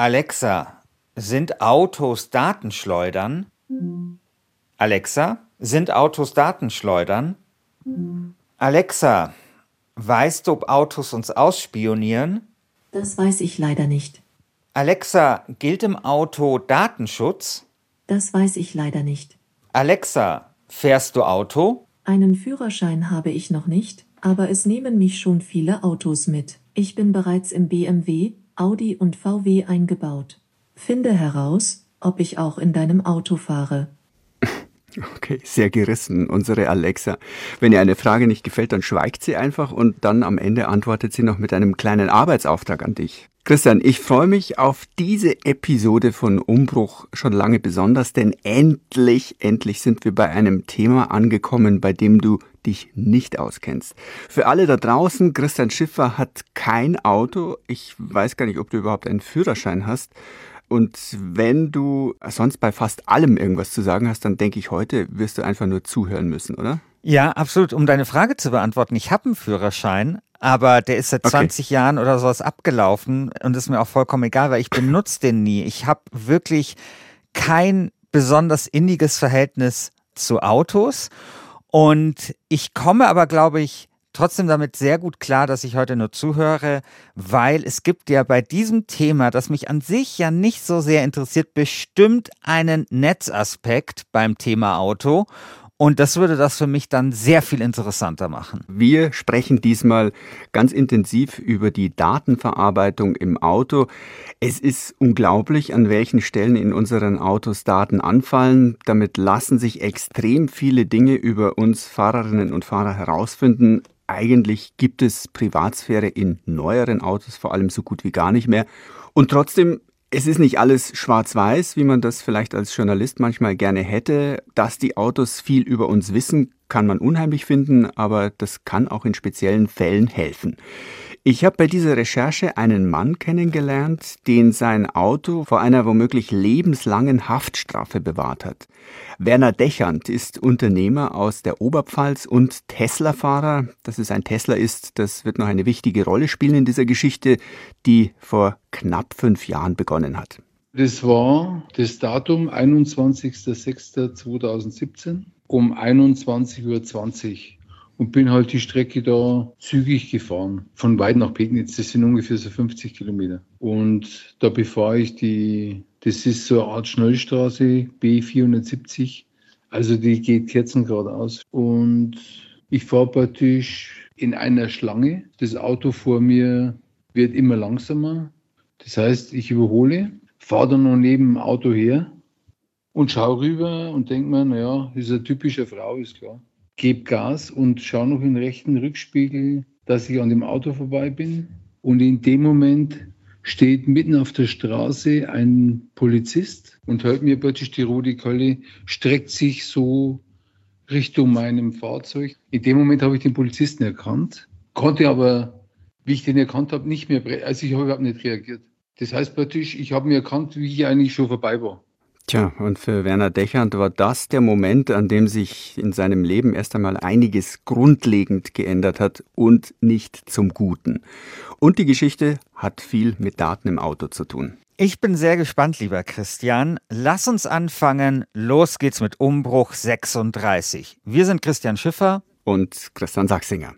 Alexa, sind Autos Datenschleudern? Alexa, sind Autos Datenschleudern? Alexa, weißt du, ob Autos uns ausspionieren? Das weiß ich leider nicht. Alexa, gilt im Auto Datenschutz? Das weiß ich leider nicht. Alexa, fährst du Auto? Einen Führerschein habe ich noch nicht, aber es nehmen mich schon viele Autos mit. Ich bin bereits im BMW, Audi und VW eingebaut. Finde heraus, ob ich auch in deinem Auto fahre. Okay, sehr gerissen, unsere Alexa. Wenn ihr eine Frage nicht gefällt, dann schweigt sie einfach und dann am Ende antwortet sie noch mit einem kleinen Arbeitsauftrag an dich. Christian, ich freue mich auf diese Episode von Umbruch schon lange besonders, denn endlich, endlich sind wir bei einem Thema angekommen, bei dem du dich nicht auskennst. Für alle da draußen, Christian Schiffer hat kein Auto. Ich weiß gar nicht, ob du überhaupt einen Führerschein hast. Und wenn du sonst bei fast allem irgendwas zu sagen hast, dann denke ich, heute wirst du einfach nur zuhören müssen, oder? Ja, absolut. Um deine Frage zu beantworten, ich habe einen Führerschein, aber der ist seit okay. 20 Jahren oder sowas abgelaufen und ist mir auch vollkommen egal, weil ich benutze den nie. Ich habe wirklich kein besonders inniges Verhältnis zu Autos und ich komme aber, glaube ich, trotzdem damit sehr gut klar, dass ich heute nur zuhöre, weil es gibt ja bei diesem Thema, das mich an sich ja nicht so sehr interessiert, bestimmt einen Netzaspekt beim Thema Auto. Und das würde das für mich dann sehr viel interessanter machen. Wir sprechen diesmal ganz intensiv über die Datenverarbeitung im Auto. Es ist unglaublich, an welchen Stellen in unseren Autos Daten anfallen. Damit lassen sich extrem viele Dinge über uns Fahrerinnen und Fahrer herausfinden. Eigentlich gibt es Privatsphäre in neueren Autos vor allem so gut wie gar nicht mehr. Und trotzdem es ist nicht alles schwarz-weiß, wie man das vielleicht als Journalist manchmal gerne hätte. Dass die Autos viel über uns wissen, kann man unheimlich finden, aber das kann auch in speziellen Fällen helfen. Ich habe bei dieser Recherche einen Mann kennengelernt, den sein Auto vor einer womöglich lebenslangen Haftstrafe bewahrt hat. Werner Dechand ist Unternehmer aus der Oberpfalz und Tesla-Fahrer. Dass es ein Tesla ist, das wird noch eine wichtige Rolle spielen in dieser Geschichte, die vor knapp fünf Jahren begonnen hat. Das war das Datum 21.06.2017 um 21.20 Uhr und bin halt die Strecke da zügig gefahren. Von Weid nach Pegnitz, das sind ungefähr so 50 Kilometer. Und da befahre ich die, das ist so eine Art Schnellstraße, B470. Also die geht Kerzen geradeaus. Und ich fahre praktisch in einer Schlange. Das Auto vor mir wird immer langsamer. Das heißt, ich überhole, fahre dann noch neben dem Auto her und schaue rüber und denke mir, naja, ist eine typische Frau, ist klar gebe Gas und schaue noch in den rechten Rückspiegel, dass ich an dem Auto vorbei bin. Und in dem Moment steht mitten auf der Straße ein Polizist und hört mir praktisch die rote Keule, streckt sich so Richtung meinem Fahrzeug. In dem Moment habe ich den Polizisten erkannt, konnte aber, wie ich den erkannt habe, nicht mehr, also ich habe überhaupt nicht reagiert. Das heißt praktisch, ich habe mir erkannt, wie ich eigentlich schon vorbei war. Tja, und für Werner Dechand war das der Moment, an dem sich in seinem Leben erst einmal einiges grundlegend geändert hat und nicht zum Guten. Und die Geschichte hat viel mit Daten im Auto zu tun. Ich bin sehr gespannt, lieber Christian. Lass uns anfangen. Los geht's mit Umbruch 36. Wir sind Christian Schiffer und Christian Sachsinger.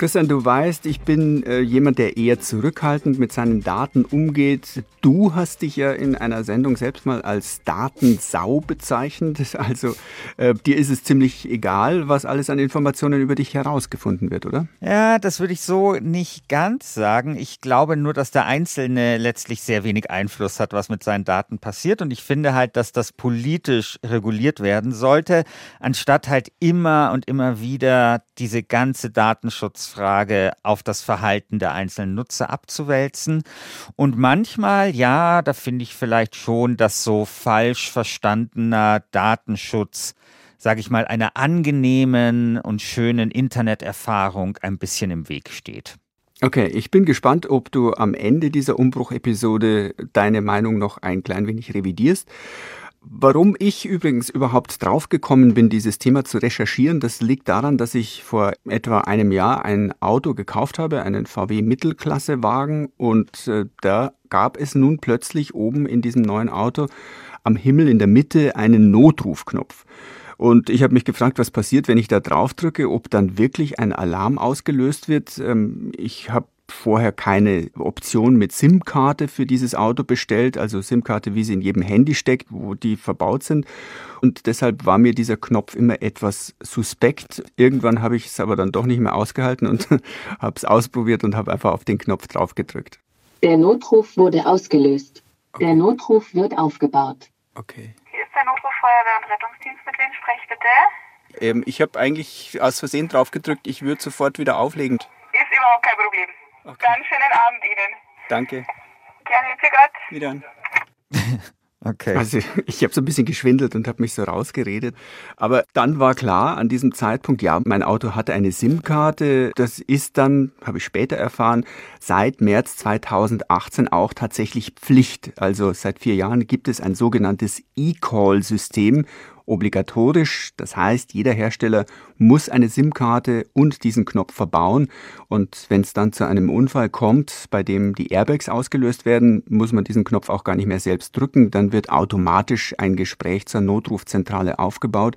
Christian, du weißt, ich bin äh, jemand, der eher zurückhaltend mit seinen Daten umgeht. Du hast dich ja in einer Sendung selbst mal als Datensau bezeichnet. Also äh, dir ist es ziemlich egal, was alles an Informationen über dich herausgefunden wird, oder? Ja, das würde ich so nicht ganz sagen. Ich glaube nur, dass der Einzelne letztlich sehr wenig Einfluss hat, was mit seinen Daten passiert. Und ich finde halt, dass das politisch reguliert werden sollte, anstatt halt immer und immer wieder diese ganze Datenschutz Frage auf das Verhalten der einzelnen Nutzer abzuwälzen. Und manchmal, ja, da finde ich vielleicht schon, dass so falsch verstandener Datenschutz sage ich mal, einer angenehmen und schönen Interneterfahrung ein bisschen im Weg steht. Okay, ich bin gespannt, ob du am Ende dieser Umbruchepisode deine Meinung noch ein klein wenig revidierst. Warum ich übrigens überhaupt draufgekommen bin, dieses Thema zu recherchieren, das liegt daran, dass ich vor etwa einem Jahr ein Auto gekauft habe, einen VW Mittelklassewagen und äh, da gab es nun plötzlich oben in diesem neuen Auto am Himmel in der Mitte einen Notrufknopf. Und ich habe mich gefragt, was passiert, wenn ich da drauf drücke, ob dann wirklich ein Alarm ausgelöst wird. Ähm, ich habe vorher keine Option mit SIM-Karte für dieses Auto bestellt, also SIM-Karte, wie sie in jedem Handy steckt, wo die verbaut sind. Und deshalb war mir dieser Knopf immer etwas suspekt. Irgendwann habe ich es aber dann doch nicht mehr ausgehalten und habe es ausprobiert und habe einfach auf den Knopf draufgedrückt. Der Notruf wurde ausgelöst. Okay. Der Notruf wird aufgebaut. Okay. Hier ist der Notruf Feuerwehr und Rettungsdienst. Mit wem spreche ich bitte? Ähm, ich habe eigentlich aus Versehen draufgedrückt. Ich würde sofort wieder auflegen. Ist überhaupt kein Problem. Okay. Dann schönen Abend Ihnen. Danke. Gerne, für Gott. Wieder. Okay. Also ich habe so ein bisschen geschwindelt und habe mich so rausgeredet. Aber dann war klar an diesem Zeitpunkt, ja, mein Auto hatte eine SIM-Karte. Das ist dann, habe ich später erfahren, seit März 2018 auch tatsächlich Pflicht. Also seit vier Jahren gibt es ein sogenanntes E-Call-System obligatorisch. Das heißt, jeder Hersteller muss eine SIM-Karte und diesen Knopf verbauen. Und wenn es dann zu einem Unfall kommt, bei dem die Airbags ausgelöst werden, muss man diesen Knopf auch gar nicht mehr selbst drücken. Dann wird automatisch ein Gespräch zur Notrufzentrale aufgebaut.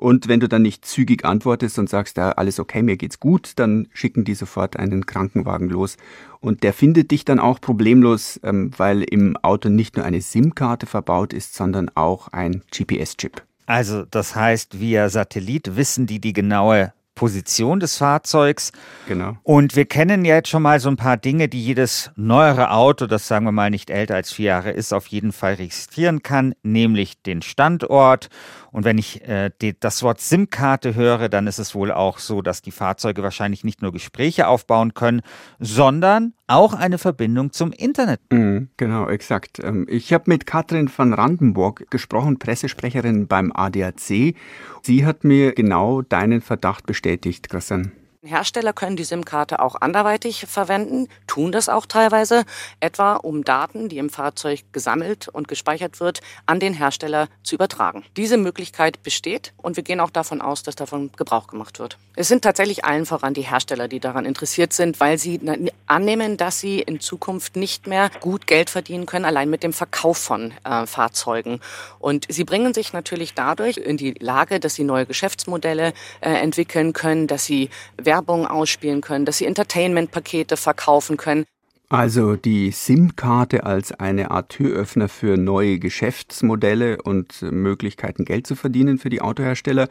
Und wenn du dann nicht zügig antwortest und sagst, ja, alles okay, mir geht's gut, dann schicken die sofort einen Krankenwagen los. Und der findet dich dann auch problemlos, ähm, weil im Auto nicht nur eine SIM-Karte verbaut ist, sondern auch ein GPS-Chip. Also das heißt, via Satellit wissen die die genaue Position des Fahrzeugs. Genau. Und wir kennen ja jetzt schon mal so ein paar Dinge, die jedes neuere Auto, das sagen wir mal nicht älter als vier Jahre ist, auf jeden Fall registrieren kann, nämlich den Standort und wenn ich äh, die, das Wort SIM-Karte höre, dann ist es wohl auch so, dass die Fahrzeuge wahrscheinlich nicht nur Gespräche aufbauen können, sondern auch eine Verbindung zum Internet. Mhm, genau, exakt. Ähm, ich habe mit Katrin van Randenburg gesprochen, Pressesprecherin beim ADAC. Sie hat mir genau deinen Verdacht bestätigt, Christian. Hersteller können die SIM-Karte auch anderweitig verwenden, tun das auch teilweise, etwa um Daten, die im Fahrzeug gesammelt und gespeichert wird, an den Hersteller zu übertragen. Diese Möglichkeit besteht und wir gehen auch davon aus, dass davon Gebrauch gemacht wird. Es sind tatsächlich allen voran die Hersteller, die daran interessiert sind, weil sie annehmen, dass sie in Zukunft nicht mehr gut Geld verdienen können, allein mit dem Verkauf von äh, Fahrzeugen. Und sie bringen sich natürlich dadurch in die Lage, dass sie neue Geschäftsmodelle äh, entwickeln können, dass sie Werbung ausspielen können, dass sie Entertainment-Pakete verkaufen können. Also die SIM-Karte als eine Art Türöffner für neue Geschäftsmodelle und Möglichkeiten, Geld zu verdienen für die Autohersteller.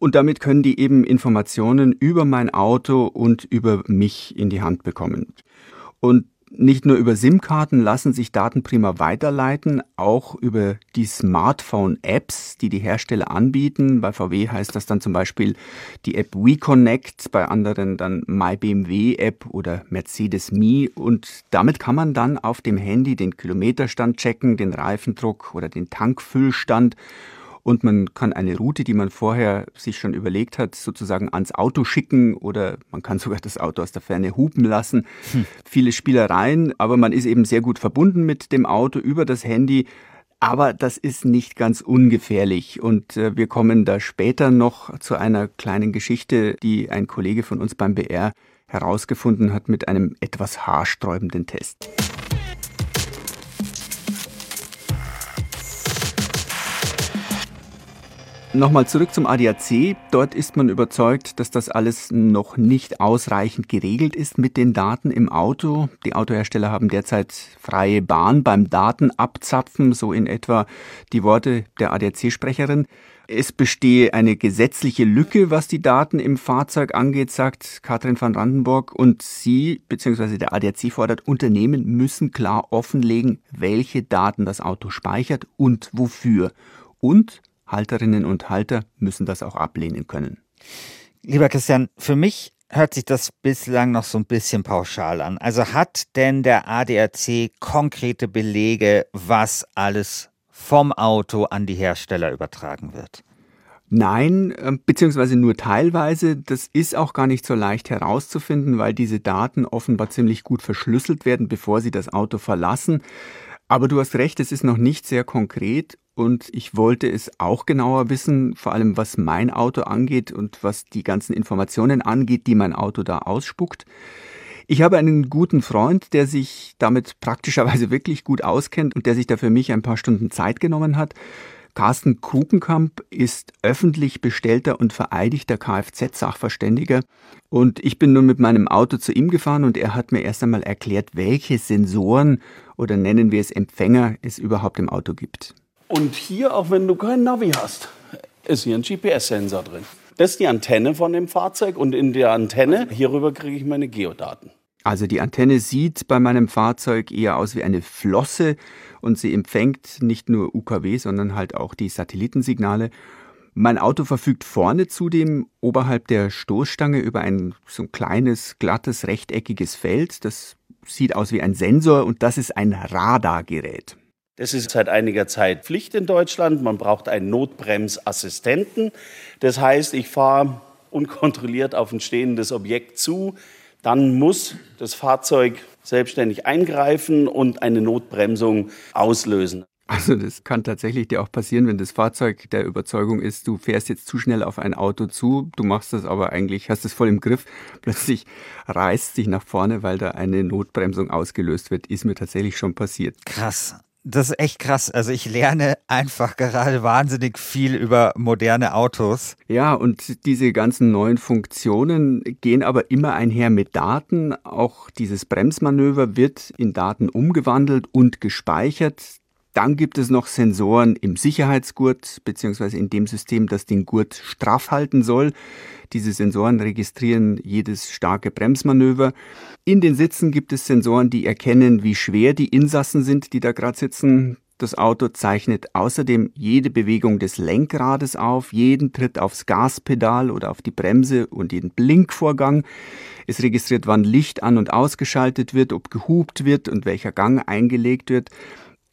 Und damit können die eben Informationen über mein Auto und über mich in die Hand bekommen. Und nicht nur über SIM-Karten lassen sich Daten prima weiterleiten, auch über die Smartphone-Apps, die die Hersteller anbieten. Bei VW heißt das dann zum Beispiel die App WeConnect, bei anderen dann MyBMW-App oder Mercedes Me. Und damit kann man dann auf dem Handy den Kilometerstand checken, den Reifendruck oder den Tankfüllstand und man kann eine Route, die man vorher sich schon überlegt hat, sozusagen ans Auto schicken oder man kann sogar das Auto aus der Ferne hupen lassen. Hm. Viele Spielereien, aber man ist eben sehr gut verbunden mit dem Auto über das Handy. Aber das ist nicht ganz ungefährlich und äh, wir kommen da später noch zu einer kleinen Geschichte, die ein Kollege von uns beim BR herausgefunden hat mit einem etwas haarsträubenden Test. Nochmal zurück zum ADAC. Dort ist man überzeugt, dass das alles noch nicht ausreichend geregelt ist mit den Daten im Auto. Die Autohersteller haben derzeit freie Bahn beim Datenabzapfen, so in etwa die Worte der ADAC-Sprecherin. Es bestehe eine gesetzliche Lücke, was die Daten im Fahrzeug angeht, sagt Katrin van Brandenburg. Und sie bzw. der ADAC fordert, Unternehmen müssen klar offenlegen, welche Daten das Auto speichert und wofür. Und Halterinnen und Halter müssen das auch ablehnen können. Lieber Christian, für mich hört sich das bislang noch so ein bisschen pauschal an. Also hat denn der ADAC konkrete Belege, was alles vom Auto an die Hersteller übertragen wird? Nein, ähm, beziehungsweise nur teilweise. Das ist auch gar nicht so leicht herauszufinden, weil diese Daten offenbar ziemlich gut verschlüsselt werden, bevor sie das Auto verlassen. Aber du hast recht, es ist noch nicht sehr konkret und ich wollte es auch genauer wissen, vor allem was mein Auto angeht und was die ganzen Informationen angeht, die mein Auto da ausspuckt. Ich habe einen guten Freund, der sich damit praktischerweise wirklich gut auskennt und der sich da für mich ein paar Stunden Zeit genommen hat. Carsten Krukenkamp ist öffentlich bestellter und vereidigter Kfz-Sachverständiger. Und ich bin nun mit meinem Auto zu ihm gefahren und er hat mir erst einmal erklärt, welche Sensoren oder nennen wir es Empfänger es überhaupt im Auto gibt. Und hier, auch wenn du kein Navi hast, ist hier ein GPS-Sensor drin. Das ist die Antenne von dem Fahrzeug und in der Antenne, hierüber kriege ich meine Geodaten. Also die Antenne sieht bei meinem Fahrzeug eher aus wie eine Flosse und sie empfängt nicht nur UKW, sondern halt auch die Satellitensignale. Mein Auto verfügt vorne zudem oberhalb der Stoßstange über ein so ein kleines, glattes, rechteckiges Feld. Das sieht aus wie ein Sensor und das ist ein Radargerät. Das ist seit einiger Zeit Pflicht in Deutschland. Man braucht einen Notbremsassistenten. Das heißt, ich fahre unkontrolliert auf ein stehendes Objekt zu. Dann muss das Fahrzeug selbstständig eingreifen und eine Notbremsung auslösen. Also das kann tatsächlich dir auch passieren, wenn das Fahrzeug der Überzeugung ist, du fährst jetzt zu schnell auf ein Auto zu, du machst das aber eigentlich, hast es voll im Griff, plötzlich reißt sich nach vorne, weil da eine Notbremsung ausgelöst wird, ist mir tatsächlich schon passiert. Krass. Das ist echt krass. Also ich lerne einfach gerade wahnsinnig viel über moderne Autos. Ja, und diese ganzen neuen Funktionen gehen aber immer einher mit Daten. Auch dieses Bremsmanöver wird in Daten umgewandelt und gespeichert. Dann gibt es noch Sensoren im Sicherheitsgurt beziehungsweise in dem System, das den Gurt straff halten soll. Diese Sensoren registrieren jedes starke Bremsmanöver. In den Sitzen gibt es Sensoren, die erkennen, wie schwer die Insassen sind, die da gerade sitzen. Das Auto zeichnet außerdem jede Bewegung des Lenkrades auf, jeden Tritt aufs Gaspedal oder auf die Bremse und jeden Blinkvorgang. Es registriert, wann Licht an und ausgeschaltet wird, ob gehupt wird und welcher Gang eingelegt wird.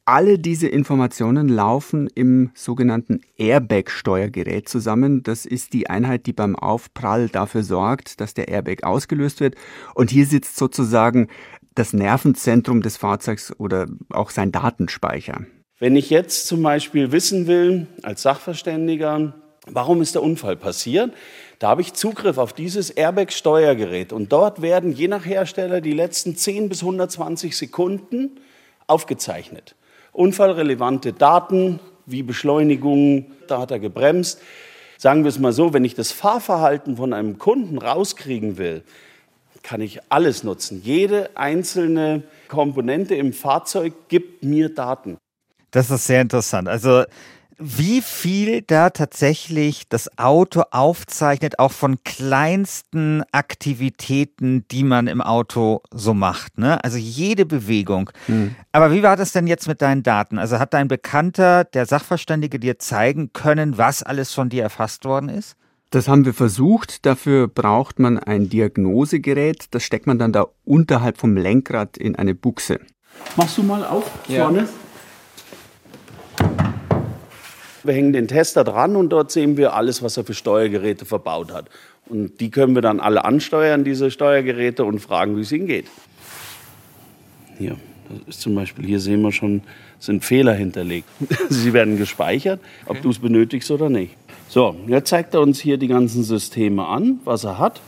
Alle diese Informationen laufen im sogenannten Airbag-Steuergerät zusammen. Das ist die Einheit, die beim Aufprall dafür sorgt, dass der Airbag ausgelöst wird. Und hier sitzt sozusagen das Nervenzentrum des Fahrzeugs oder auch sein Datenspeicher. Wenn ich jetzt zum Beispiel wissen will, als Sachverständiger, warum ist der Unfall passiert, da habe ich Zugriff auf dieses Airbag-Steuergerät. Und dort werden je nach Hersteller die letzten 10 bis 120 Sekunden aufgezeichnet unfallrelevante Daten wie Beschleunigung, da hat er gebremst. Sagen wir es mal so, wenn ich das Fahrverhalten von einem Kunden rauskriegen will, kann ich alles nutzen. Jede einzelne Komponente im Fahrzeug gibt mir Daten. Das ist sehr interessant. Also wie viel da tatsächlich das Auto aufzeichnet, auch von kleinsten Aktivitäten, die man im Auto so macht. Ne? Also jede Bewegung. Hm. Aber wie war das denn jetzt mit deinen Daten? Also hat dein Bekannter, der Sachverständige, dir zeigen können, was alles von dir erfasst worden ist? Das haben wir versucht. Dafür braucht man ein Diagnosegerät. Das steckt man dann da unterhalb vom Lenkrad in eine Buchse. Machst du mal auf ja. vorne? Wir hängen den Tester dran und dort sehen wir alles, was er für Steuergeräte verbaut hat. Und die können wir dann alle ansteuern, diese Steuergeräte, und fragen, wie es ihnen geht. Hier, das ist zum Beispiel, hier sehen wir schon, sind Fehler hinterlegt. Sie werden gespeichert, ob du es benötigst oder nicht. So, jetzt zeigt er uns hier die ganzen Systeme an, was er hat.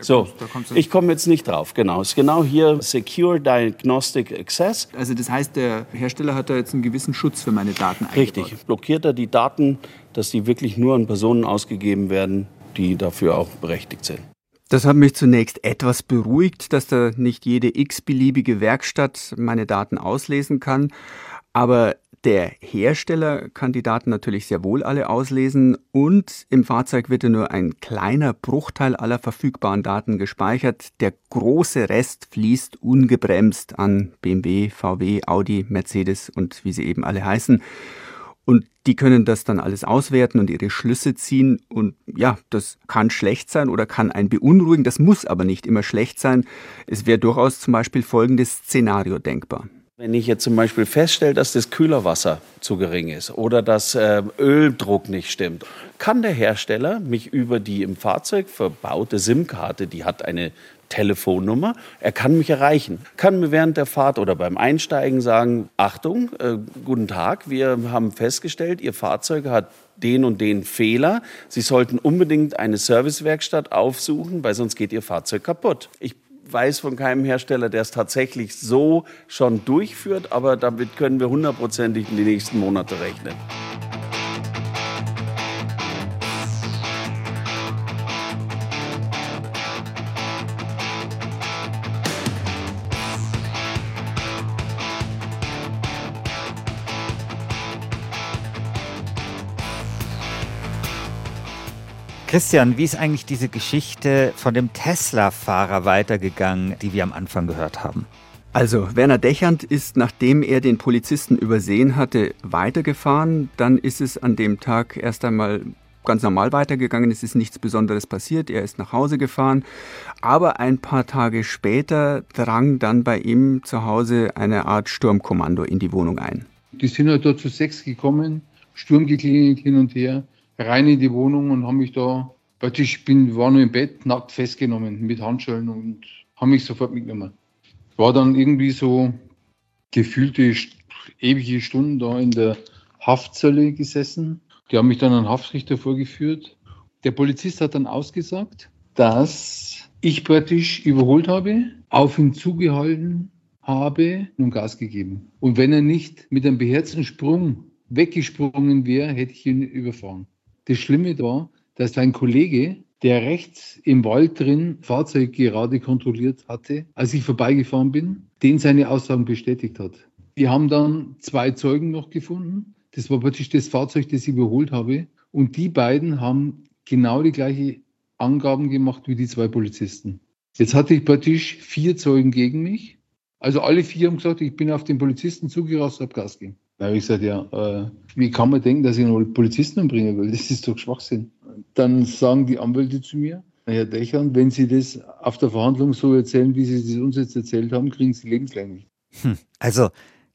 So, ich komme jetzt nicht drauf, genau. Es ist genau hier Secure Diagnostic Access. Also das heißt, der Hersteller hat da jetzt einen gewissen Schutz für meine Daten eingebaut. Richtig, blockiert er die Daten, dass die wirklich nur an Personen ausgegeben werden, die dafür auch berechtigt sind. Das hat mich zunächst etwas beruhigt, dass da nicht jede x-beliebige Werkstatt meine Daten auslesen kann. Aber der Hersteller kann die Daten natürlich sehr wohl alle auslesen und im Fahrzeug wird ja nur ein kleiner Bruchteil aller verfügbaren Daten gespeichert. Der große Rest fließt ungebremst an BMW, VW, Audi, Mercedes und wie sie eben alle heißen. Und die können das dann alles auswerten und ihre Schlüsse ziehen. Und ja, das kann schlecht sein oder kann einen beunruhigen. Das muss aber nicht immer schlecht sein. Es wäre durchaus zum Beispiel folgendes Szenario denkbar. Wenn ich jetzt zum Beispiel feststelle, dass das Kühlerwasser zu gering ist oder dass äh, Öldruck nicht stimmt, kann der Hersteller mich über die im Fahrzeug verbaute SIM-Karte, die hat eine Telefonnummer, er kann mich erreichen, kann mir während der Fahrt oder beim Einsteigen sagen, Achtung, äh, guten Tag, wir haben festgestellt, Ihr Fahrzeug hat den und den Fehler. Sie sollten unbedingt eine Servicewerkstatt aufsuchen, weil sonst geht Ihr Fahrzeug kaputt. Ich weiß von keinem Hersteller, der es tatsächlich so schon durchführt, aber damit können wir hundertprozentig in die nächsten Monate rechnen. Christian, wie ist eigentlich diese Geschichte von dem Tesla-Fahrer weitergegangen, die wir am Anfang gehört haben? Also, Werner Dechand ist, nachdem er den Polizisten übersehen hatte, weitergefahren. Dann ist es an dem Tag erst einmal ganz normal weitergegangen. Es ist nichts Besonderes passiert. Er ist nach Hause gefahren. Aber ein paar Tage später drang dann bei ihm zu Hause eine Art Sturmkommando in die Wohnung ein. Die sind halt da zu sechs gekommen, Sturm geklingelt hin und her rein in die Wohnung und haben mich da, praktisch bin, war nur im Bett, nackt festgenommen mit Handschellen und haben mich sofort mitgenommen. War dann irgendwie so gefühlte ewige Stunden da in der Haftzelle gesessen. Die haben mich dann an Haftrichter vorgeführt. Der Polizist hat dann ausgesagt, dass ich praktisch überholt habe, auf ihn zugehalten habe und Gas gegeben. Und wenn er nicht mit einem beherzten Sprung weggesprungen wäre, hätte ich ihn überfahren. Das Schlimme war, dass ein Kollege, der rechts im Wald drin Fahrzeug gerade kontrolliert hatte, als ich vorbeigefahren bin, den seine Aussagen bestätigt hat. Die haben dann zwei Zeugen noch gefunden. Das war praktisch das Fahrzeug, das ich überholt habe. Und die beiden haben genau die gleiche Angaben gemacht wie die zwei Polizisten. Jetzt hatte ich praktisch vier Zeugen gegen mich. Also alle vier haben gesagt, ich bin auf den Polizisten zugerast, habe Gas gegeben. Da habe ich gesagt, ja, äh, wie kann man denken, dass ich einen Polizisten umbringen will? Das ist doch Schwachsinn. Dann sagen die Anwälte zu mir, Herr Dächern, wenn Sie das auf der Verhandlung so erzählen, wie Sie das uns jetzt erzählt haben, kriegen Sie lebenslänglich. Hm, also,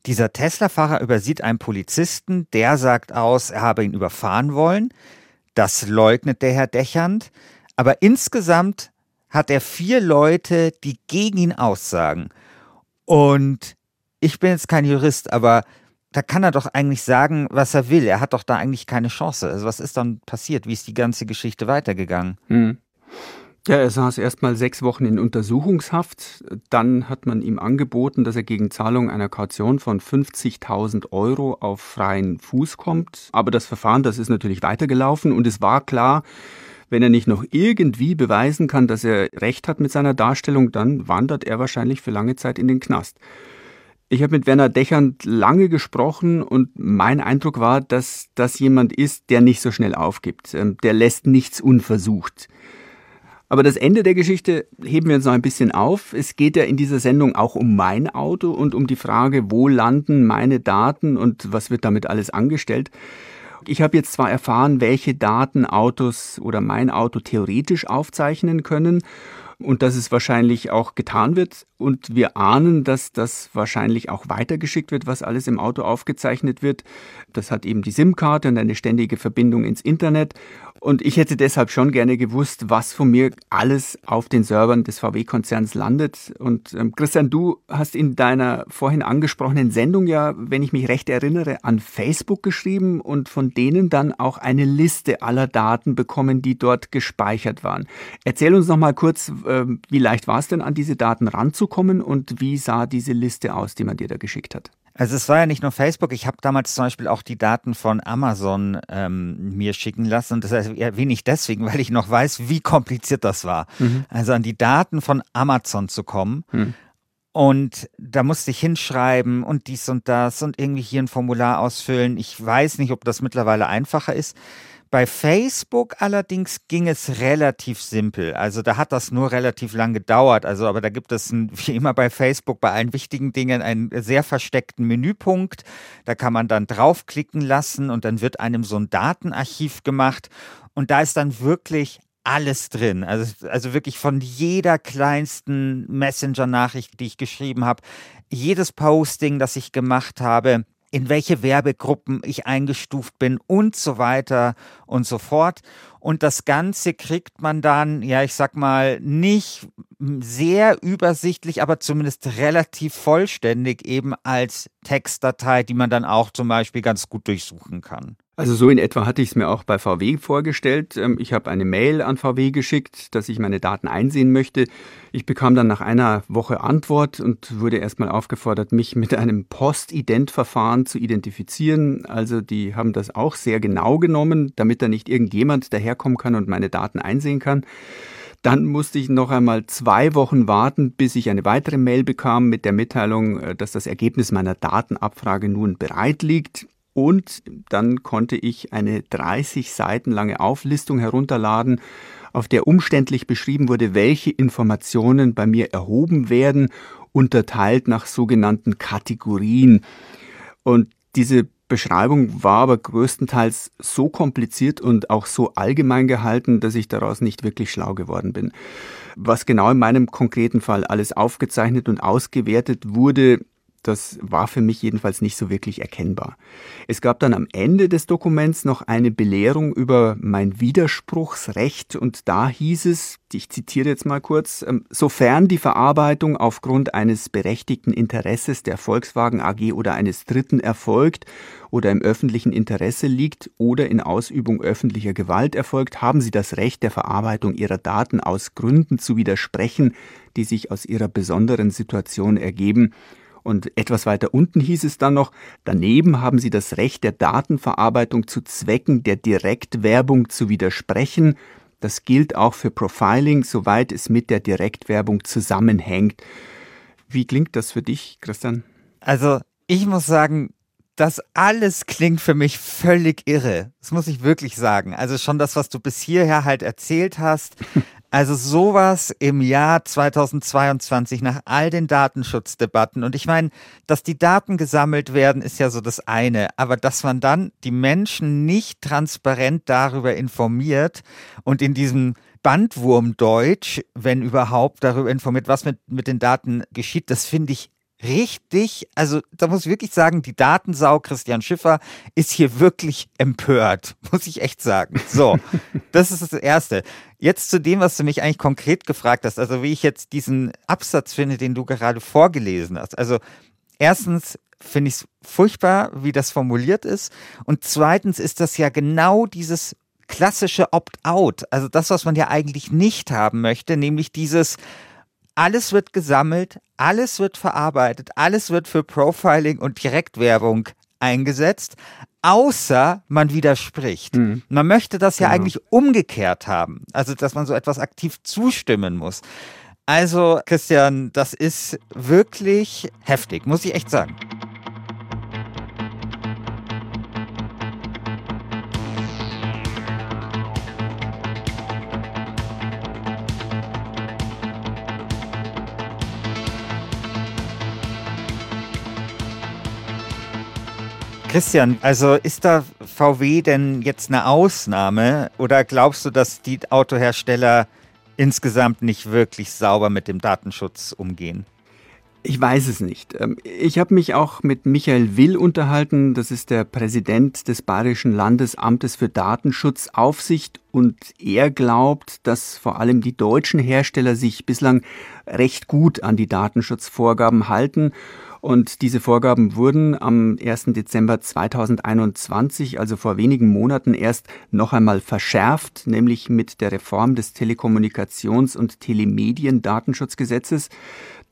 dieser Tesla-Fahrer übersieht einen Polizisten, der sagt aus, er habe ihn überfahren wollen. Das leugnet der Herr Dächernd. Aber insgesamt hat er vier Leute, die gegen ihn aussagen. Und ich bin jetzt kein Jurist, aber da kann er doch eigentlich sagen, was er will. Er hat doch da eigentlich keine Chance. Also was ist dann passiert? Wie ist die ganze Geschichte weitergegangen? Hm. Ja, er saß erst mal sechs Wochen in Untersuchungshaft. Dann hat man ihm angeboten, dass er gegen Zahlung einer Kaution von 50.000 Euro auf freien Fuß kommt. Aber das Verfahren, das ist natürlich weitergelaufen und es war klar, wenn er nicht noch irgendwie beweisen kann, dass er recht hat mit seiner Darstellung, dann wandert er wahrscheinlich für lange Zeit in den Knast. Ich habe mit Werner Dechand lange gesprochen und mein Eindruck war, dass das jemand ist, der nicht so schnell aufgibt. Ähm, der lässt nichts unversucht. Aber das Ende der Geschichte heben wir uns noch ein bisschen auf. Es geht ja in dieser Sendung auch um mein Auto und um die Frage, wo landen meine Daten und was wird damit alles angestellt. Ich habe jetzt zwar erfahren, welche Daten Autos oder mein Auto theoretisch aufzeichnen können und dass es wahrscheinlich auch getan wird. Und wir ahnen, dass das wahrscheinlich auch weitergeschickt wird, was alles im Auto aufgezeichnet wird. Das hat eben die SIM-Karte und eine ständige Verbindung ins Internet. Und ich hätte deshalb schon gerne gewusst, was von mir alles auf den Servern des VW-Konzerns landet. Und ähm, Christian, du hast in deiner vorhin angesprochenen Sendung ja, wenn ich mich recht erinnere, an Facebook geschrieben und von denen dann auch eine Liste aller Daten bekommen, die dort gespeichert waren. Erzähl uns noch mal kurz, äh, wie leicht war es denn, an diese Daten ranzukommen und wie sah diese Liste aus, die man dir da geschickt hat? Also es war ja nicht nur Facebook, ich habe damals zum Beispiel auch die Daten von Amazon ähm, mir schicken lassen. Und das erwähne ich deswegen, weil ich noch weiß, wie kompliziert das war. Mhm. Also an die Daten von Amazon zu kommen. Mhm. Und da musste ich hinschreiben und dies und das und irgendwie hier ein Formular ausfüllen. Ich weiß nicht, ob das mittlerweile einfacher ist. Bei Facebook allerdings ging es relativ simpel. Also da hat das nur relativ lang gedauert. Also, aber da gibt es ein, wie immer bei Facebook bei allen wichtigen Dingen einen sehr versteckten Menüpunkt. Da kann man dann draufklicken lassen und dann wird einem so ein Datenarchiv gemacht. Und da ist dann wirklich alles drin. Also, also wirklich von jeder kleinsten Messenger-Nachricht, die ich geschrieben habe, jedes Posting, das ich gemacht habe, in welche Werbegruppen ich eingestuft bin und so weiter und so fort. Und das Ganze kriegt man dann, ja, ich sag mal, nicht sehr übersichtlich, aber zumindest relativ vollständig eben als Textdatei, die man dann auch zum Beispiel ganz gut durchsuchen kann. Also so in etwa hatte ich es mir auch bei VW vorgestellt. Ähm, ich habe eine Mail an VW geschickt, dass ich meine Daten einsehen möchte. Ich bekam dann nach einer Woche Antwort und wurde erstmal aufgefordert, mich mit einem Postident-Verfahren zu identifizieren. Also die haben das auch sehr genau genommen, damit da nicht irgendjemand daherkommen kann und meine Daten einsehen kann. Dann musste ich noch einmal zwei Wochen warten, bis ich eine weitere Mail bekam mit der Mitteilung, äh, dass das Ergebnis meiner Datenabfrage nun bereit liegt. Und dann konnte ich eine 30 Seiten lange Auflistung herunterladen, auf der umständlich beschrieben wurde, welche Informationen bei mir erhoben werden, unterteilt nach sogenannten Kategorien. Und diese Beschreibung war aber größtenteils so kompliziert und auch so allgemein gehalten, dass ich daraus nicht wirklich schlau geworden bin. Was genau in meinem konkreten Fall alles aufgezeichnet und ausgewertet wurde, das war für mich jedenfalls nicht so wirklich erkennbar. Es gab dann am Ende des Dokuments noch eine Belehrung über mein Widerspruchsrecht und da hieß es, ich zitiere jetzt mal kurz, ähm, sofern die Verarbeitung aufgrund eines berechtigten Interesses der Volkswagen AG oder eines Dritten erfolgt oder im öffentlichen Interesse liegt oder in Ausübung öffentlicher Gewalt erfolgt, haben Sie das Recht der Verarbeitung Ihrer Daten aus Gründen zu widersprechen, die sich aus Ihrer besonderen Situation ergeben und etwas weiter unten hieß es dann noch, daneben haben Sie das Recht der Datenverarbeitung zu Zwecken der Direktwerbung zu widersprechen. Das gilt auch für Profiling, soweit es mit der Direktwerbung zusammenhängt. Wie klingt das für dich, Christian? Also, ich muss sagen, das alles klingt für mich völlig irre. Das muss ich wirklich sagen. Also schon das, was du bis hierher halt erzählt hast, Also sowas im Jahr 2022 nach all den Datenschutzdebatten. Und ich meine, dass die Daten gesammelt werden, ist ja so das eine. Aber dass man dann die Menschen nicht transparent darüber informiert und in diesem Bandwurmdeutsch, wenn überhaupt, darüber informiert, was mit, mit den Daten geschieht, das finde ich richtig, also da muss ich wirklich sagen, die Datensau Christian Schiffer ist hier wirklich empört, muss ich echt sagen. So, das ist das Erste. Jetzt zu dem, was du mich eigentlich konkret gefragt hast, also wie ich jetzt diesen Absatz finde, den du gerade vorgelesen hast. Also erstens finde ich es furchtbar, wie das formuliert ist. Und zweitens ist das ja genau dieses klassische Opt-out, also das, was man ja eigentlich nicht haben möchte, nämlich dieses alles wird gesammelt, alles wird verarbeitet, alles wird für Profiling und Direktwerbung eingesetzt, außer man widerspricht. Mhm. Man möchte das ja genau. eigentlich umgekehrt haben, also dass man so etwas aktiv zustimmen muss. Also, Christian, das ist wirklich heftig, muss ich echt sagen. Christian, also ist da VW denn jetzt eine Ausnahme oder glaubst du, dass die Autohersteller insgesamt nicht wirklich sauber mit dem Datenschutz umgehen? Ich weiß es nicht. Ähm, ich habe mich auch mit Michael Will unterhalten, das ist der Präsident des Bayerischen Landesamtes für Datenschutzaufsicht und er glaubt, dass vor allem die deutschen Hersteller sich bislang recht gut an die Datenschutzvorgaben halten und diese Vorgaben wurden am 1. Dezember 2021, also vor wenigen Monaten erst noch einmal verschärft, nämlich mit der Reform des Telekommunikations- und Telemediendatenschutzgesetzes.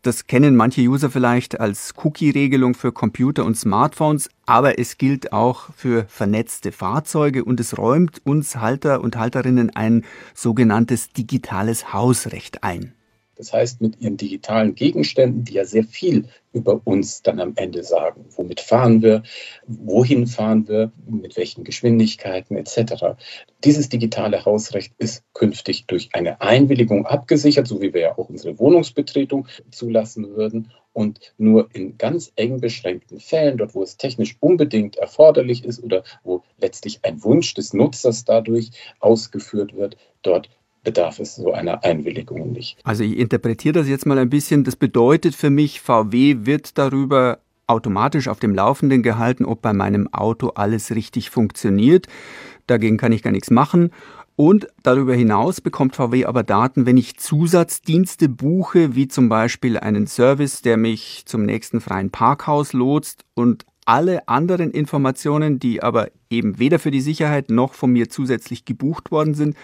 Das kennen manche User vielleicht als Cookie-Regelung für Computer und Smartphones, aber es gilt auch für vernetzte Fahrzeuge und es räumt uns Halter und Halterinnen ein sogenanntes digitales Hausrecht ein. Das heißt, mit ihren digitalen Gegenständen, die ja sehr viel über uns dann am Ende sagen. Womit fahren wir? Wohin fahren wir? Mit welchen Geschwindigkeiten etc. Dieses digitale Hausrecht ist künftig durch eine Einwilligung abgesichert, so wie wir ja auch unsere Wohnungsbetretung zulassen würden. Und nur in ganz eng beschränkten Fällen, dort wo es technisch unbedingt erforderlich ist oder wo letztlich ein Wunsch des Nutzers dadurch ausgeführt wird, dort bedarf es so einer Einwilligung nicht. Also ich interpretiere das jetzt mal ein bisschen. Das bedeutet für mich, VW wird darüber automatisch auf dem Laufenden gehalten, ob bei meinem Auto alles richtig funktioniert. Dagegen kann ich gar nichts machen. Und darüber hinaus bekommt VW aber Daten, wenn ich Zusatzdienste buche, wie zum Beispiel einen Service, der mich zum nächsten freien Parkhaus lotst und alle anderen Informationen, die aber eben weder für die Sicherheit noch von mir zusätzlich gebucht worden sind,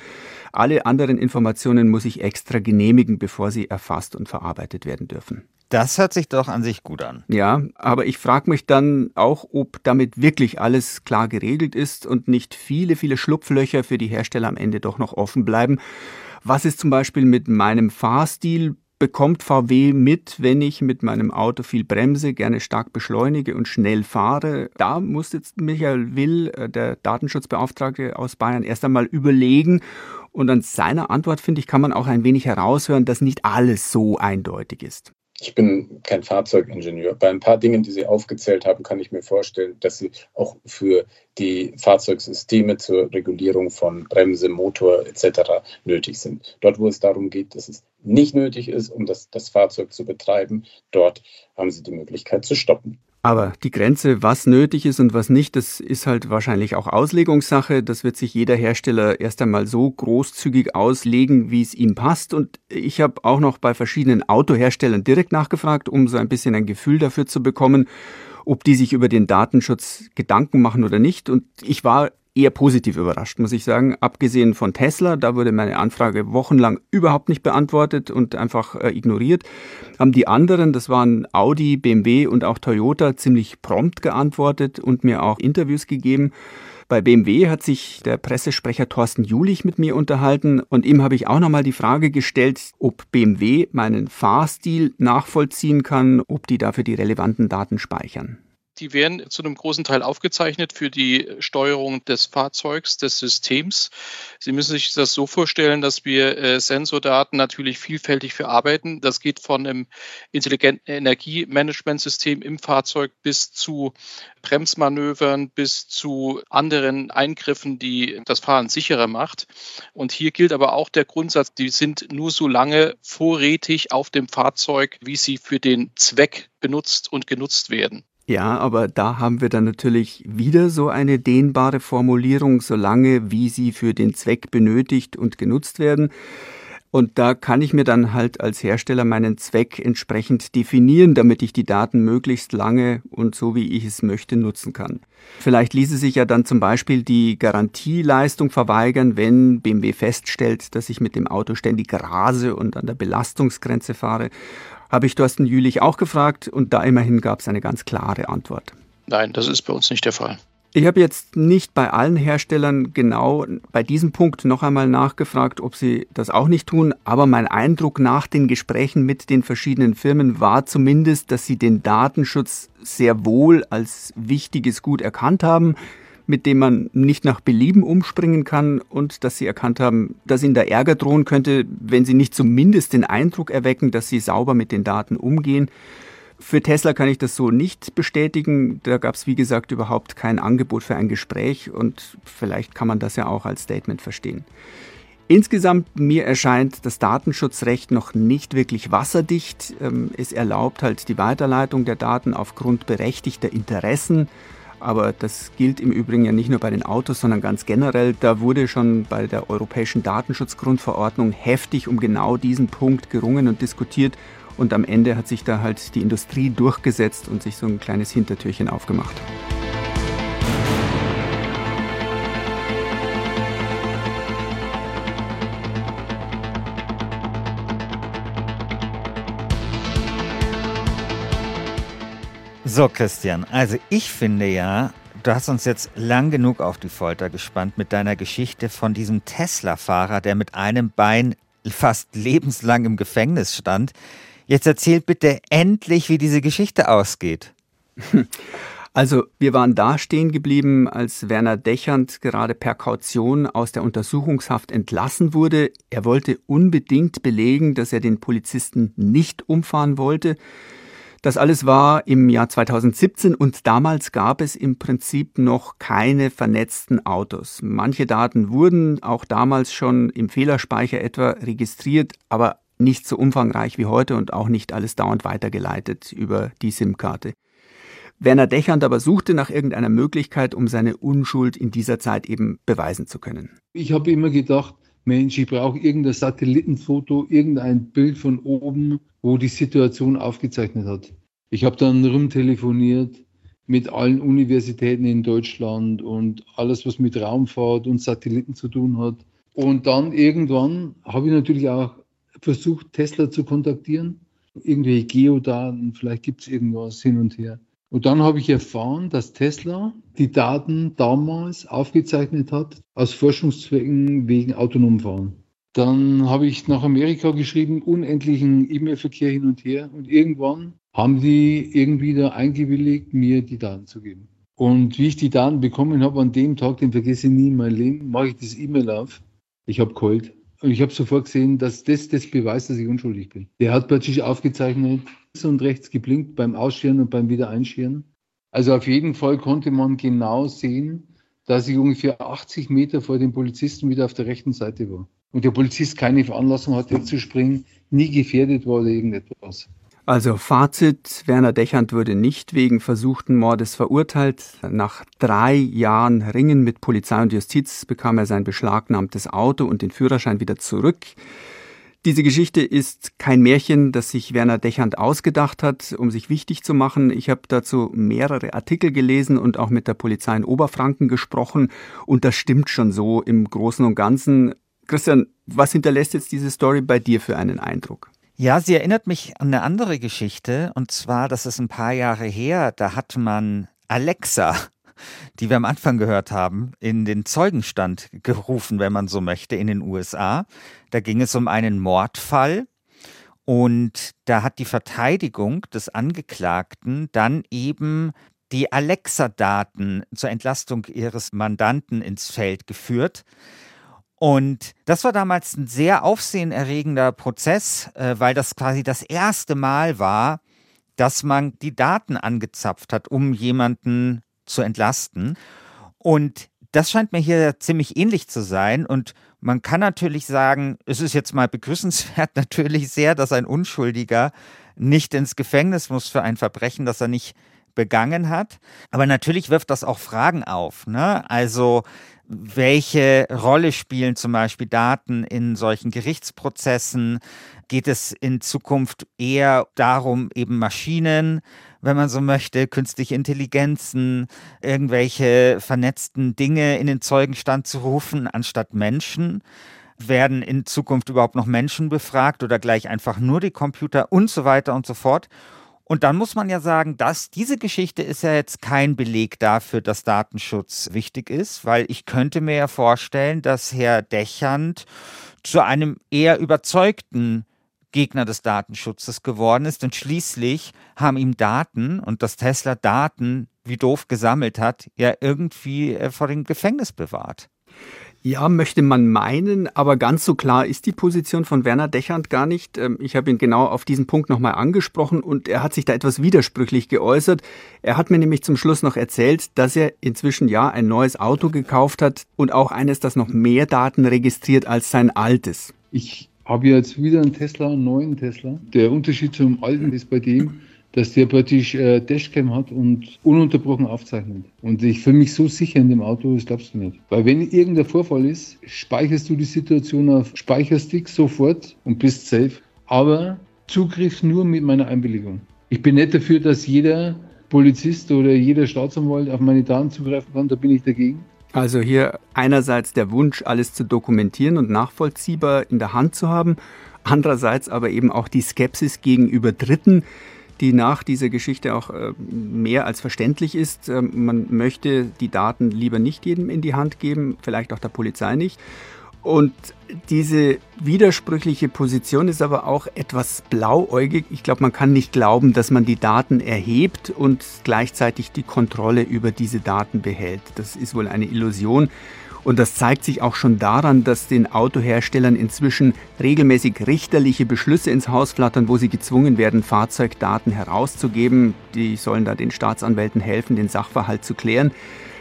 alle anderen Informationen muss ich extra genehmigen, bevor sie erfasst und verarbeitet werden dürfen. Das hört sich doch an sich gut an. Ja, aber ich frage mich dann auch, ob damit wirklich alles klar geregelt ist und nicht viele, viele Schlupflöcher für die Hersteller am Ende doch noch offen bleiben. Was ist zum Beispiel mit meinem Fahrstil? Bekommt VW mit, wenn ich mit meinem Auto viel bremse, gerne stark beschleunige und schnell fahre? Da muss jetzt Michael Will, äh, der Datenschutzbeauftragte aus Bayern, erst einmal überlegen. Und an seiner Antwort, finde ich, kann man auch ein wenig heraushören, dass nicht alles so eindeutig ist. Ich bin kein Fahrzeugingenieur. Bei ein paar Dingen, die Sie aufgezählt haben, kann ich mir vorstellen, dass sie auch für die Fahrzeugsysteme zur Regulierung von Bremse, Motor etc. nötig sind. Dort, wo es darum geht, dass es nicht nötig ist, um das, das Fahrzeug zu betreiben, dort haben Sie die Möglichkeit zu stoppen. Aber die Grenze, was nötig ist und was nicht, das ist halt wahrscheinlich auch Auslegungssache. Das wird sich jeder Hersteller erst einmal so großzügig auslegen, wie es ihm passt. Und ich habe auch noch bei verschiedenen Autoherstellern direkt nachgefragt, um so ein bisschen ein Gefühl dafür zu bekommen, ob die sich über den Datenschutz Gedanken machen oder nicht. Und ich war eher positiv überrascht, muss ich sagen. Abgesehen von Tesla, da wurde meine Anfrage wochenlang überhaupt nicht beantwortet und einfach äh, ignoriert, haben die anderen, das waren Audi, BMW und auch Toyota, ziemlich prompt geantwortet und mir auch Interviews gegeben. Bei BMW hat sich der Pressesprecher Thorsten Julich mit mir unterhalten und ihm habe ich auch nochmal die Frage gestellt, ob BMW meinen Fahrstil nachvollziehen kann, ob die dafür die relevanten Daten speichern. Die werden zu einem großen Teil aufgezeichnet für die Steuerung des Fahrzeugs, des Systems. Sie müssen sich das so vorstellen, dass wir äh, Sensordaten natürlich vielfältig verarbeiten. Das geht von einem intelligenten Energiemanagementsystem im Fahrzeug bis zu Bremsmanövern, bis zu anderen Eingriffen, die das Fahren sicherer macht. Und hier gilt aber auch der Grundsatz, die sind nur so lange vorrätig auf dem Fahrzeug, wie sie für den Zweck benutzt und genutzt werden. Ja, aber da haben wir dann natürlich wieder so eine dehnbare Formulierung, solange wie sie für den Zweck benötigt und genutzt werden. Und da kann ich mir dann halt als Hersteller meinen Zweck entsprechend definieren, damit ich die Daten möglichst lange und so wie ich es möchte nutzen kann. Vielleicht ließe sich ja dann zum Beispiel die Garantieleistung verweigern, wenn BMW feststellt, dass ich mit dem Auto ständig rase und an der Belastungsgrenze fahre habe ich Thorsten Jülich auch gefragt und da immerhin gab es eine ganz klare Antwort. Nein, das ist bei uns nicht der Fall. Ich habe jetzt nicht bei allen Herstellern genau bei diesem Punkt noch einmal nachgefragt, ob sie das auch nicht tun, aber mein Eindruck nach den Gesprächen mit den verschiedenen Firmen war zumindest, dass sie den Datenschutz sehr wohl als wichtiges Gut erkannt haben, mit dem man nicht nach Belieben umspringen kann und dass sie erkannt haben, dass ihnen da Ärger drohen könnte, wenn sie nicht zumindest den Eindruck erwecken, dass sie sauber mit den Daten umgehen. Für Tesla kann ich das so nicht bestätigen. Da gab es, wie gesagt, überhaupt kein Angebot für ein Gespräch und vielleicht kann man das ja auch als Statement verstehen. Insgesamt mir erscheint das Datenschutzrecht noch nicht wirklich wasserdicht. Ähm, es erlaubt halt die Weiterleitung der Daten aufgrund berechtigter Interessen aber das gilt im Übrigen ja nicht nur bei den Autos, sondern ganz generell. Da wurde schon bei der Europäischen Datenschutzgrundverordnung heftig um genau diesen Punkt gerungen und diskutiert. Und am Ende hat sich da halt die Industrie durchgesetzt und sich so ein kleines Hintertürchen aufgemacht. So, Christian, also ich finde ja, du hast uns jetzt lang genug auf die Folter gespannt mit deiner Geschichte von diesem Tesla-Fahrer, der mit einem Bein fast lebenslang im Gefängnis stand. Jetzt erzähl bitte endlich, wie diese Geschichte ausgeht. Also, wir waren da stehen geblieben, als Werner Dächernd gerade per Kaution aus der Untersuchungshaft entlassen wurde. Er wollte unbedingt belegen, dass er den Polizisten nicht umfahren wollte. Das alles war im Jahr 2017 und damals gab es im Prinzip noch keine vernetzten Autos. Manche Daten wurden auch damals schon im Fehlerspeicher etwa registriert, aber nicht so umfangreich wie heute und auch nicht alles dauernd weitergeleitet über die SIM-Karte. Werner Dechand aber suchte nach irgendeiner Möglichkeit, um seine Unschuld in dieser Zeit eben beweisen zu können. Ich habe immer gedacht, Mensch, ich brauche irgendein Satellitenfoto, irgendein Bild von oben, wo die Situation aufgezeichnet hat. Ich habe dann rumtelefoniert mit allen Universitäten in Deutschland und alles, was mit Raumfahrt und Satelliten zu tun hat. Und dann irgendwann habe ich natürlich auch versucht, Tesla zu kontaktieren. Irgendwelche Geodaten, vielleicht gibt es irgendwas hin und her. Und dann habe ich erfahren, dass Tesla die Daten damals aufgezeichnet hat aus Forschungszwecken wegen autonomem Fahren. Dann habe ich nach Amerika geschrieben, unendlichen E-Mail-Verkehr hin und her. Und irgendwann haben die irgendwie da eingewilligt, mir die Daten zu geben. Und wie ich die Daten bekommen habe an dem Tag, den vergesse ich nie in meinem Leben, mache ich das E-Mail auf. Ich habe geheult. Und ich habe sofort gesehen, dass das das beweist, dass ich unschuldig bin. Der hat plötzlich aufgezeichnet, und rechts geblinkt beim Ausscheren und beim Wiedereinscheren. Also auf jeden Fall konnte man genau sehen, dass ich ungefähr 80 Meter vor dem Polizisten wieder auf der rechten Seite war. Und der Polizist keine Veranlassung hatte zu springen, nie gefährdet war oder irgendetwas. Also Fazit, Werner Dechand wurde nicht wegen versuchten Mordes verurteilt. Nach drei Jahren Ringen mit Polizei und Justiz bekam er sein beschlagnahmtes Auto und den Führerschein wieder zurück. Diese Geschichte ist kein Märchen, das sich Werner Dechand ausgedacht hat, um sich wichtig zu machen. Ich habe dazu mehrere Artikel gelesen und auch mit der Polizei in Oberfranken gesprochen. Und das stimmt schon so im Großen und Ganzen. Christian, was hinterlässt jetzt diese Story bei dir für einen Eindruck? Ja, sie erinnert mich an eine andere Geschichte. Und zwar, das ist ein paar Jahre her, da hat man Alexa, die wir am Anfang gehört haben, in den Zeugenstand gerufen, wenn man so möchte, in den USA. Da ging es um einen Mordfall. Und da hat die Verteidigung des Angeklagten dann eben die Alexa-Daten zur Entlastung ihres Mandanten ins Feld geführt. Und das war damals ein sehr aufsehenerregender Prozess, äh, weil das quasi das erste Mal war, dass man die Daten angezapft hat, um jemanden zu entlasten. Und das scheint mir hier ziemlich ähnlich zu sein. Und man kann natürlich sagen, es ist jetzt mal begrüßenswert natürlich sehr, dass ein Unschuldiger nicht ins Gefängnis muss für ein Verbrechen, das er nicht begangen hat. Aber natürlich wirft das auch Fragen auf. Ne? Also welche Rolle spielen zum Beispiel Daten in solchen Gerichtsprozessen? Geht es in Zukunft eher darum, eben Maschinen, wenn man so möchte, künstliche Intelligenzen, irgendwelche vernetzten Dinge in den Zeugenstand zu rufen, anstatt Menschen? Werden in Zukunft überhaupt noch Menschen befragt oder gleich einfach nur die Computer und so weiter und so fort? Und dann muss man ja sagen, dass diese Geschichte ist ja jetzt kein Beleg dafür, dass Datenschutz wichtig ist, weil ich könnte mir ja vorstellen, dass Herr Dechand zu einem eher überzeugten Gegner des Datenschutzes geworden ist. Und schließlich haben ihm Daten und dass Tesla Daten wie doof gesammelt hat, ja irgendwie äh, vor dem Gefängnis bewahrt. Ja, möchte man meinen, aber ganz so klar ist die Position von Werner Dechand gar nicht. Ähm, ich habe ihn genau auf diesen Punkt nochmal angesprochen und er hat sich da etwas widersprüchlich geäußert. Er hat mir nämlich zum Schluss noch erzählt, dass er inzwischen ja ein neues Auto gekauft hat und auch eines, das noch mehr Daten registriert als sein altes. Ich habe jetzt wieder einen Tesla, einen neuen Tesla. Der Unterschied zum alten ist bei dem, dass der praktisch äh, Dashcam hat und ununterbrochen aufzeichnet. Und ich fühle mich so sicher in dem Auto, das glaubst du nicht. Weil wenn irgendein Vorfall ist, speicherst du die Situation auf Speicherstick sofort und bist safe. Aber Zugriff nur mit meiner Einwilligung. Ich bin nicht dafür, dass jeder Polizist oder jeder Staatsanwalt auf meine Daten zugreifen kann, da bin ich dagegen. Also hier einerseits der Wunsch, alles zu dokumentieren und nachvollziehbar in der Hand zu haben, andererseits aber eben auch die Skepsis gegenüber Dritten, die nach dieser Geschichte auch äh, mehr als verständlich ist. Ähm, man möchte die Daten lieber nicht jedem in die Hand geben, vielleicht auch der Polizei nicht. Und diese widersprüchliche Position ist aber auch etwas blauäugig. Ich glaube, man kann nicht glauben, dass man die Daten erhebt und gleichzeitig die Kontrolle über diese Daten behält. Das ist wohl eine Illusion. Und das zeigt sich auch schon daran, dass den Autoherstellern inzwischen regelmäßig richterliche Beschlüsse ins Haus flattern, wo sie gezwungen werden, Fahrzeugdaten herauszugeben. Die sollen da den Staatsanwälten helfen, den Sachverhalt zu klären.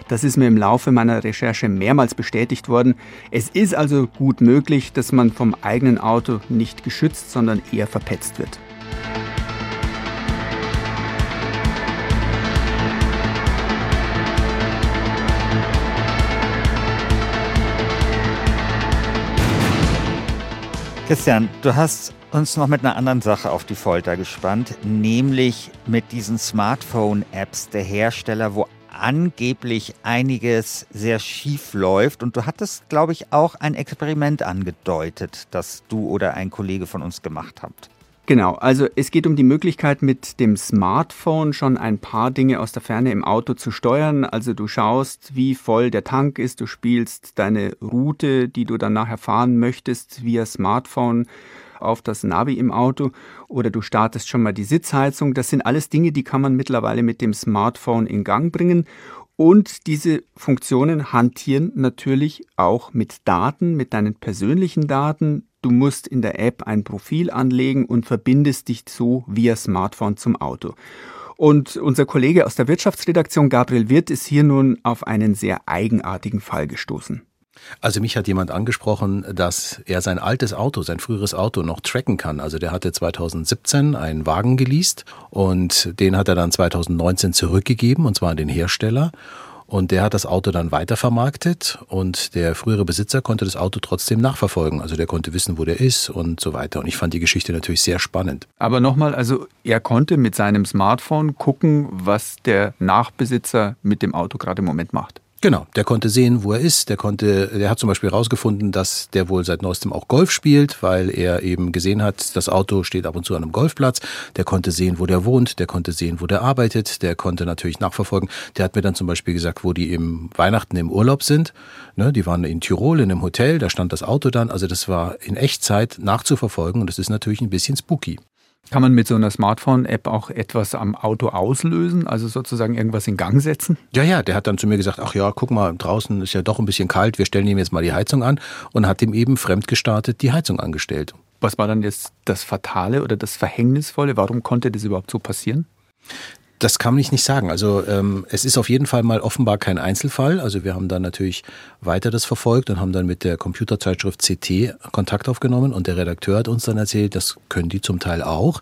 Das ist mir im Laufe meiner Recherche mehrmals bestätigt worden. Es ist also gut möglich, dass man vom eigenen Auto nicht geschützt, sondern eher verpetzt wird. Christian, du hast uns noch mit einer anderen Sache auf die Folter gespannt, nämlich mit diesen Smartphone-Apps der Hersteller, wo angeblich einiges sehr schief läuft. Und du hattest, glaube ich, auch ein Experiment angedeutet, das du oder ein Kollege von uns gemacht habt. Genau, also es geht um die Möglichkeit, mit dem Smartphone schon ein paar Dinge aus der Ferne im Auto zu steuern. Also du schaust, wie voll der Tank ist, du spielst deine Route, die du dann nachher fahren möchtest, via Smartphone auf das Navi im Auto oder du startest schon mal die Sitzheizung. Das sind alles Dinge, die kann man mittlerweile mit dem Smartphone in Gang bringen. Und diese Funktionen hantieren natürlich auch mit Daten, mit deinen persönlichen Daten. Du musst in der App ein Profil anlegen und verbindest dich so via Smartphone zum Auto. Und unser Kollege aus der Wirtschaftsredaktion Gabriel Wirth ist hier nun auf einen sehr eigenartigen Fall gestoßen. Also mich hat jemand angesprochen, dass er sein altes Auto, sein früheres Auto noch tracken kann. Also der hatte 2017 einen Wagen geleast und den hat er dann 2019 zurückgegeben und zwar an den Hersteller. Und der hat das Auto dann weitervermarktet und der frühere Besitzer konnte das Auto trotzdem nachverfolgen. Also der konnte wissen, wo der ist und so weiter. Und ich fand die Geschichte natürlich sehr spannend. Aber nochmal, also er konnte mit seinem Smartphone gucken, was der Nachbesitzer mit dem Auto gerade im Moment macht. Genau, der konnte sehen, wo er ist. Der konnte, der hat zum Beispiel herausgefunden, dass der wohl seit neuestem auch Golf spielt, weil er eben gesehen hat, das Auto steht ab und zu an einem Golfplatz. Der konnte sehen, wo der wohnt. Der konnte sehen, wo der arbeitet. Der konnte natürlich nachverfolgen. Der hat mir dann zum Beispiel gesagt, wo die im Weihnachten im Urlaub sind. Ne, die waren in Tirol in einem Hotel. Da stand das Auto dann. Also das war in Echtzeit nachzuverfolgen und das ist natürlich ein bisschen spooky. Kann man mit so einer Smartphone-App auch etwas am Auto auslösen, also sozusagen irgendwas in Gang setzen? Ja, ja, der hat dann zu mir gesagt, ach ja, guck mal, draußen ist ja doch ein bisschen kalt, wir stellen ihm jetzt mal die Heizung an und hat ihm eben fremdgestartet die Heizung angestellt. Was war dann jetzt das Fatale oder das Verhängnisvolle? Warum konnte das überhaupt so passieren? Das kann ich nicht sagen. Also ähm, es ist auf jeden Fall mal offenbar kein Einzelfall. Also wir haben dann natürlich weiter das verfolgt und haben dann mit der Computerzeitschrift CT Kontakt aufgenommen und der Redakteur hat uns dann erzählt, das können die zum Teil auch.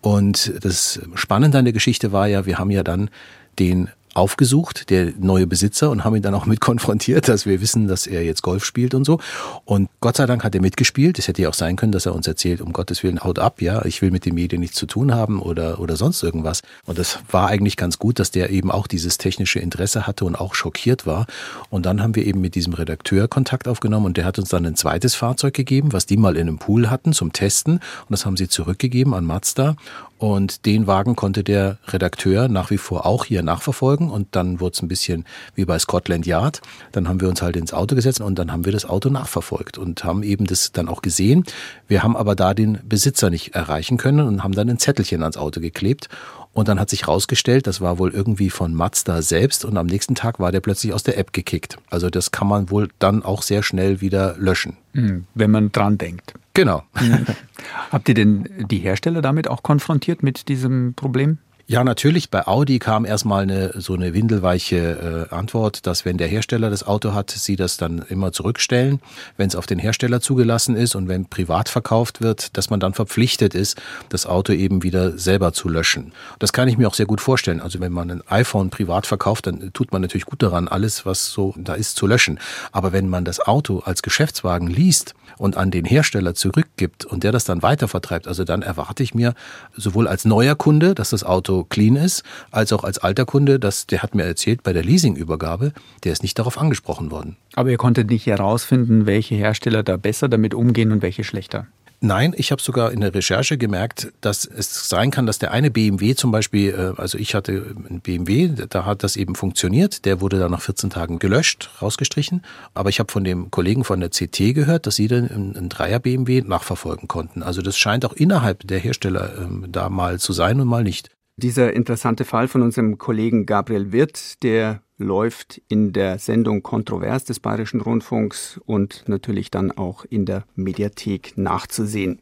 Und das Spannende an der Geschichte war ja, wir haben ja dann den aufgesucht, der neue Besitzer, und haben ihn dann auch mit konfrontiert, dass wir wissen, dass er jetzt Golf spielt und so. Und Gott sei Dank hat er mitgespielt. Es hätte ja auch sein können, dass er uns erzählt, um Gottes Willen, haut ab, ja, ich will mit den Medien nichts zu tun haben oder, oder sonst irgendwas. Und das war eigentlich ganz gut, dass der eben auch dieses technische Interesse hatte und auch schockiert war. Und dann haben wir eben mit diesem Redakteur Kontakt aufgenommen und der hat uns dann ein zweites Fahrzeug gegeben, was die mal in einem Pool hatten zum Testen. Und das haben sie zurückgegeben an Mazda. Und den Wagen konnte der Redakteur nach wie vor auch hier nachverfolgen. Und dann wurde es ein bisschen wie bei Scotland Yard. Dann haben wir uns halt ins Auto gesetzt und dann haben wir das Auto nachverfolgt und haben eben das dann auch gesehen. Wir haben aber da den Besitzer nicht erreichen können und haben dann ein Zettelchen ans Auto geklebt. Und dann hat sich rausgestellt, das war wohl irgendwie von Mazda selbst und am nächsten Tag war der plötzlich aus der App gekickt. Also das kann man wohl dann auch sehr schnell wieder löschen. Hm, wenn man dran denkt. Genau. Habt ihr denn die Hersteller damit auch konfrontiert mit diesem Problem? Ja, natürlich. Bei Audi kam erstmal eine, so eine windelweiche äh, Antwort, dass wenn der Hersteller das Auto hat, sie das dann immer zurückstellen, wenn es auf den Hersteller zugelassen ist und wenn privat verkauft wird, dass man dann verpflichtet ist, das Auto eben wieder selber zu löschen. Das kann ich mir auch sehr gut vorstellen. Also wenn man ein iPhone privat verkauft, dann tut man natürlich gut daran, alles, was so da ist, zu löschen. Aber wenn man das Auto als Geschäftswagen liest und an den Hersteller zurückgibt und der das dann weitervertreibt, also dann erwarte ich mir sowohl als neuer Kunde, dass das Auto clean ist, als auch als alter Kunde, dass, der hat mir erzählt, bei der Leasingübergabe, der ist nicht darauf angesprochen worden. Aber ihr konntet nicht herausfinden, welche Hersteller da besser damit umgehen und welche schlechter. Nein, ich habe sogar in der Recherche gemerkt, dass es sein kann, dass der eine BMW zum Beispiel, äh, also ich hatte einen BMW, da hat das eben funktioniert, der wurde dann nach 14 Tagen gelöscht, rausgestrichen. Aber ich habe von dem Kollegen von der CT gehört, dass sie dann einen Dreier BMW nachverfolgen konnten. Also das scheint auch innerhalb der Hersteller ähm, da mal zu sein und mal nicht. Dieser interessante Fall von unserem Kollegen Gabriel Wirth, der läuft in der Sendung Kontrovers des Bayerischen Rundfunks und natürlich dann auch in der Mediathek nachzusehen.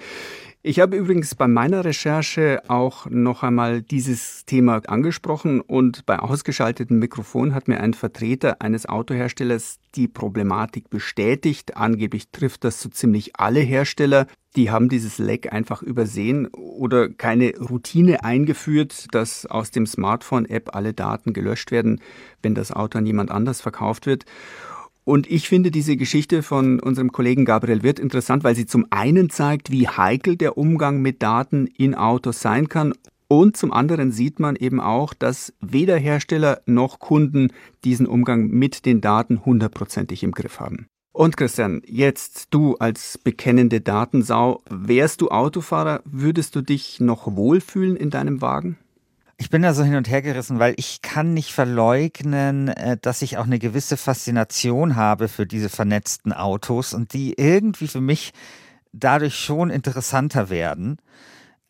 Ich habe übrigens bei meiner Recherche auch noch einmal dieses Thema angesprochen und bei ausgeschaltetem Mikrofon hat mir ein Vertreter eines Autoherstellers die Problematik bestätigt. Angeblich trifft das so ziemlich alle Hersteller. Die haben dieses Leck einfach übersehen oder keine Routine eingeführt, dass aus dem Smartphone-App alle Daten gelöscht werden, wenn das Auto an jemand anders verkauft wird. Und ich finde diese Geschichte von unserem Kollegen Gabriel Wirth interessant, weil sie zum einen zeigt, wie heikel der Umgang mit Daten in Autos sein kann. Und zum anderen sieht man eben auch, dass weder Hersteller noch Kunden diesen Umgang mit den Daten hundertprozentig im Griff haben. Und Christian, jetzt du als bekennende Datensau, wärst du Autofahrer, würdest du dich noch wohlfühlen in deinem Wagen? Ich bin da so hin und her gerissen, weil ich kann nicht verleugnen, äh, dass ich auch eine gewisse Faszination habe für diese vernetzten Autos und die irgendwie für mich dadurch schon interessanter werden.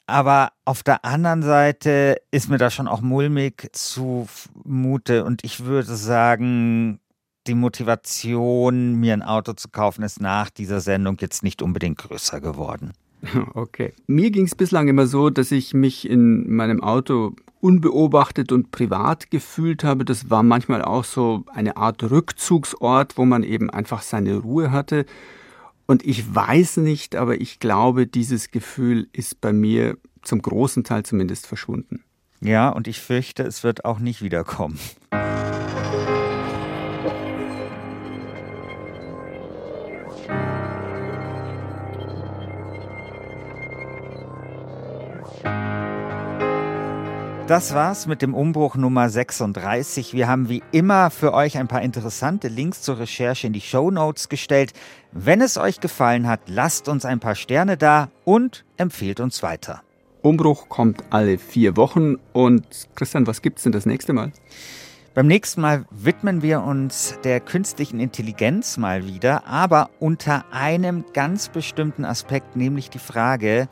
Aber auf der anderen Seite ist mir da schon auch mulmig zumute und ich würde sagen, die Motivation, mir ein Auto zu kaufen, ist nach dieser Sendung jetzt nicht unbedingt größer geworden. Okay. Mir ging es bislang immer so, dass ich mich in meinem Auto unbeobachtet und privat gefühlt habe. Das war manchmal auch so eine Art Rückzugsort, wo man eben einfach seine Ruhe hatte. Und ich weiß nicht, aber ich glaube, dieses Gefühl ist bei mir zum großen Teil zumindest verschwunden. Ja, und ich fürchte, es wird auch nicht wiederkommen. Das war's mit dem Umbruch Nummer 36. Wir haben wie immer für euch ein paar interessante Links zur Recherche in die Show Notes gestellt. Wenn es euch gefallen hat, lasst uns ein paar Sterne da und empfehlt uns weiter. Umbruch kommt alle vier Wochen und Christian, was gibt's denn das nächste Mal? Beim nächsten Mal widmen wir uns der künstlichen Intelligenz mal wieder, aber unter einem ganz bestimmten Aspekt, nämlich die Frage,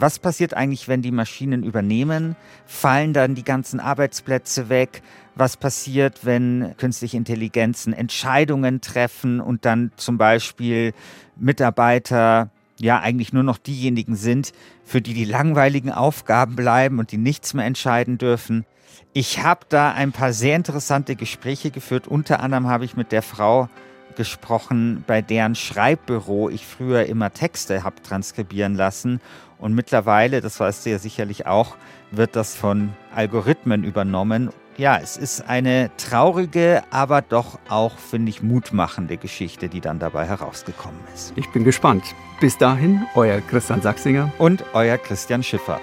was passiert eigentlich, wenn die Maschinen übernehmen? Fallen dann die ganzen Arbeitsplätze weg? Was passiert, wenn künstliche Intelligenzen Entscheidungen treffen und dann zum Beispiel Mitarbeiter ja eigentlich nur noch diejenigen sind, für die die langweiligen Aufgaben bleiben und die nichts mehr entscheiden dürfen? Ich habe da ein paar sehr interessante Gespräche geführt. Unter anderem habe ich mit der Frau gesprochen, bei deren Schreibbüro ich früher immer Texte habe transkribieren lassen. Und mittlerweile, das weißt du ja sicherlich auch, wird das von Algorithmen übernommen. Ja, es ist eine traurige, aber doch auch, finde ich, mutmachende Geschichte, die dann dabei herausgekommen ist. Ich bin gespannt. Bis dahin, euer Christian Sachsinger und euer Christian Schiffer.